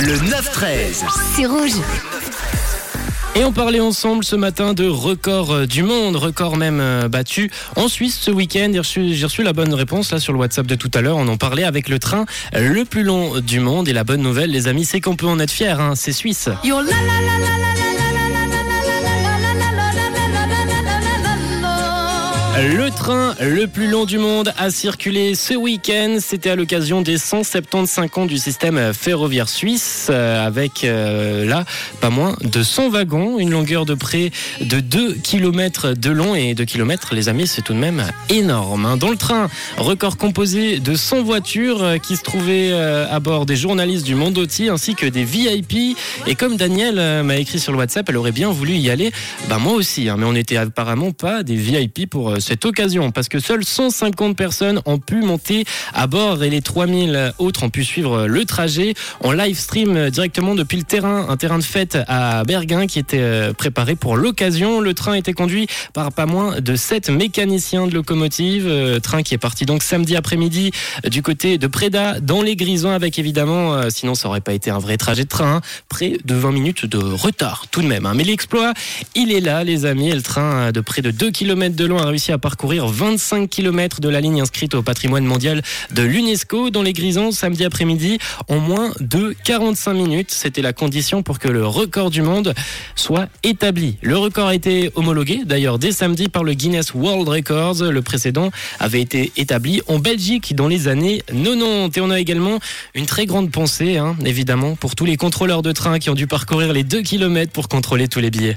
Le 9-13. C'est rouge. Et on parlait ensemble ce matin de record euh, du monde, record même euh, battu en Suisse ce week-end. J'ai reçu, j'ai reçu la bonne réponse là sur le WhatsApp de tout à l'heure. On en parlait avec le train le plus long du monde. Et la bonne nouvelle, les amis, c'est qu'on peut en être fier. Hein, c'est suisse. Yo la la la Le train le plus long du monde a circulé ce week-end. C'était à l'occasion des 175 ans du système ferroviaire suisse, euh, avec euh, là pas moins de 100 wagons, une longueur de près de 2 km de long et 2 km, les amis, c'est tout de même énorme. hein. Dans le train, record composé de 100 voitures euh, qui se trouvaient à bord des journalistes du Mondotti ainsi que des VIP. Et comme Daniel m'a écrit sur le WhatsApp, elle aurait bien voulu y aller. Bah moi aussi, hein, mais on n'était apparemment pas des VIP pour euh, cette occasion parce que seules 150 personnes ont pu monter à bord et les 3000 autres ont pu suivre le trajet en live stream directement depuis le terrain, un terrain de fête à Berguin qui était euh, préparé pour l'occasion. Le train était conduit par pas moins de 7 mécaniciens de locomotive, euh, train qui est parti donc samedi après-midi du côté de Preda dans les Grisons avec évidemment, euh, sinon ça aurait pas été un vrai trajet de train, hein, près de 20 minutes de retard tout de même. hein. Mais l'exploit, il est là les amis, et le train de près de 2 km de long a réussi parcourir 25 km de la ligne inscrite au patrimoine mondial de l'UNESCO dans les Grisons samedi après-midi en moins de 45 minutes. C'était la condition pour que le record du monde soit établi. Le record a été homologué d'ailleurs dès samedi par le Guinness World Records. Le précédent avait été établi en Belgique dans les années 90. Et on a également une très grande pensée, hein, évidemment, pour tous les contrôleurs de train qui ont dû parcourir les 2 km pour contrôler tous les billets.